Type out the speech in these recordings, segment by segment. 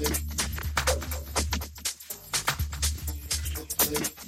Thank you.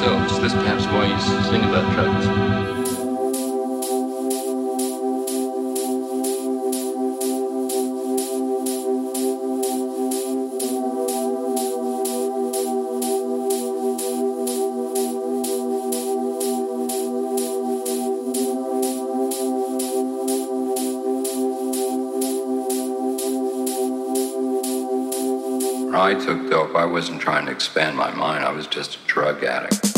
Themselves. Is this perhaps why you sing about drugs? I took dope, I wasn't trying to expand my mind. I was just a drug addict.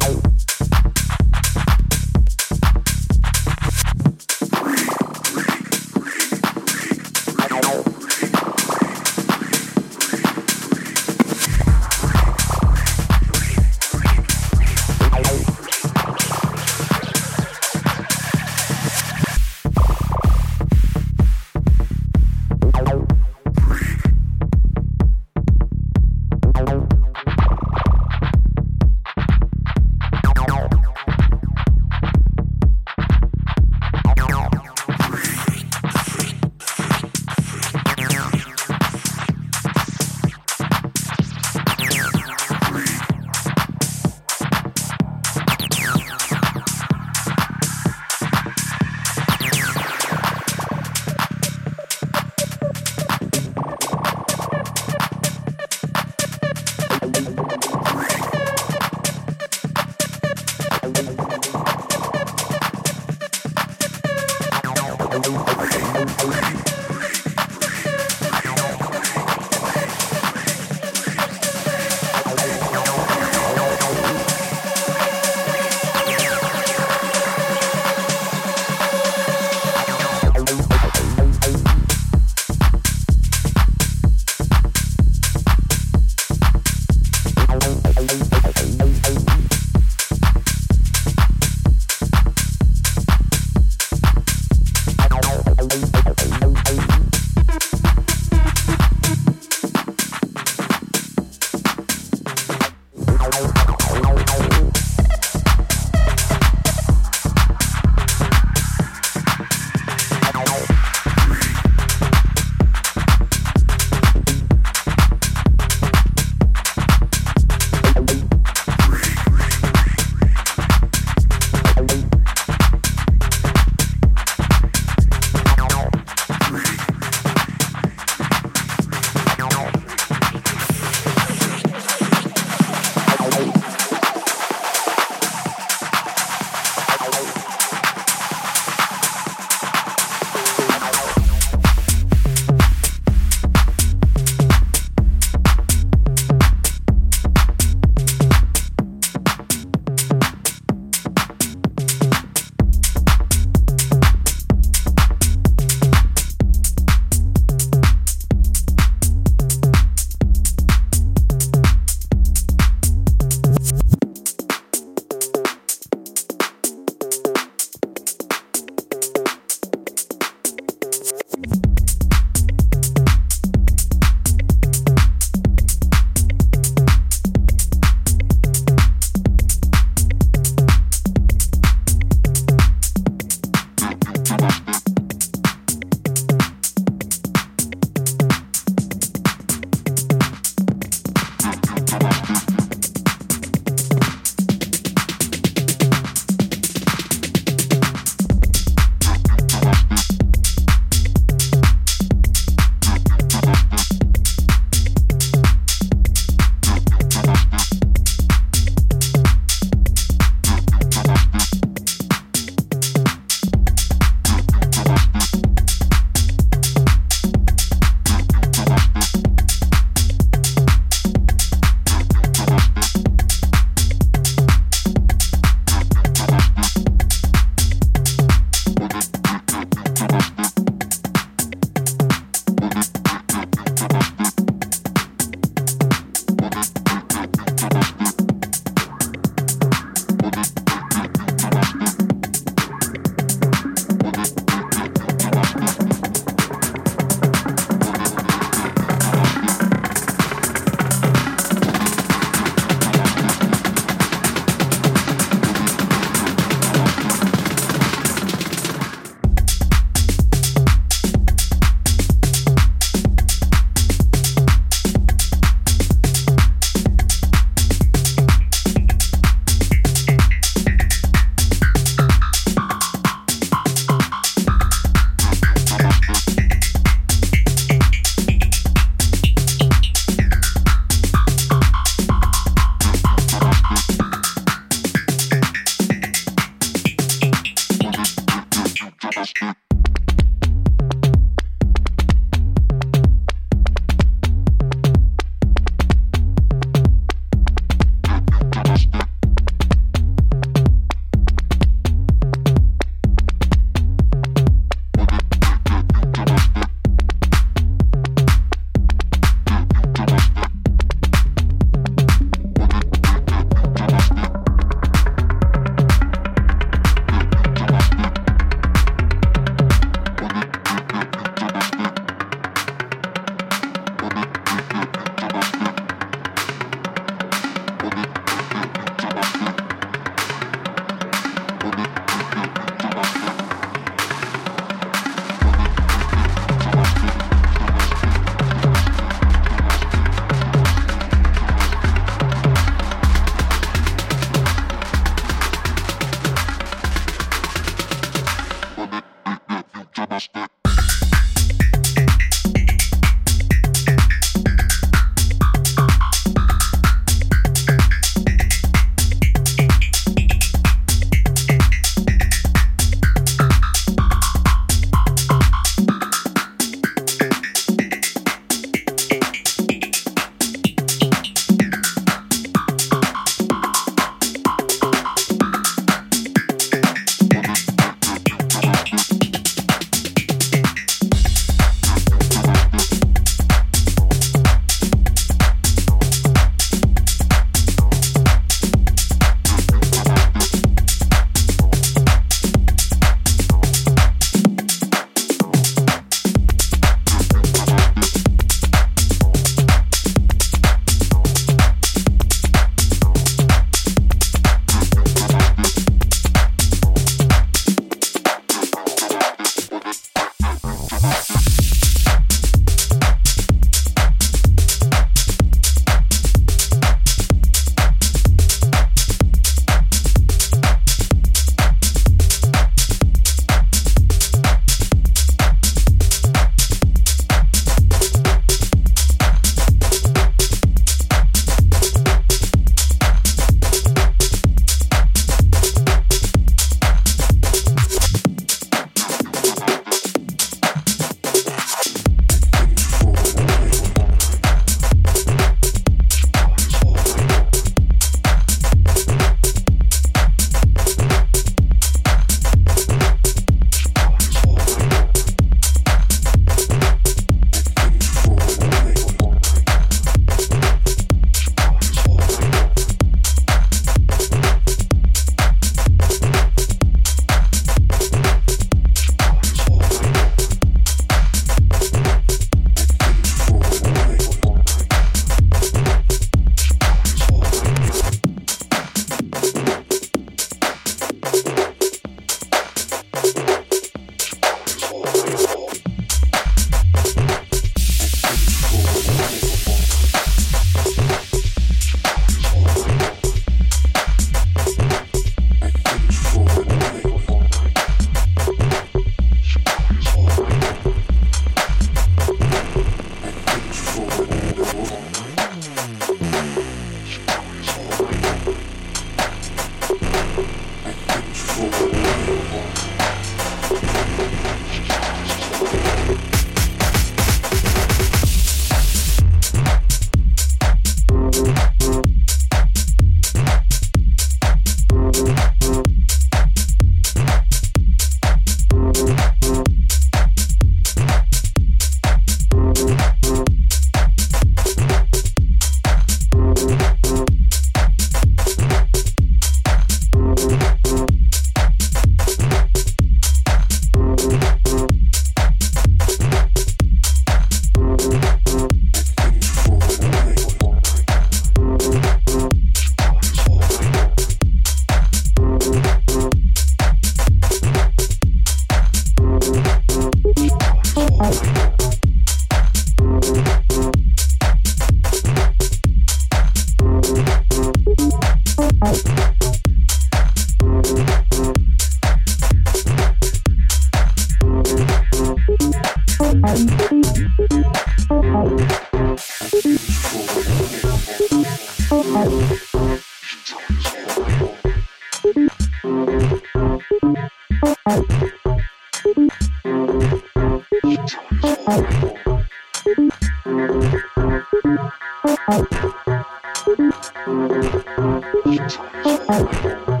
Walk up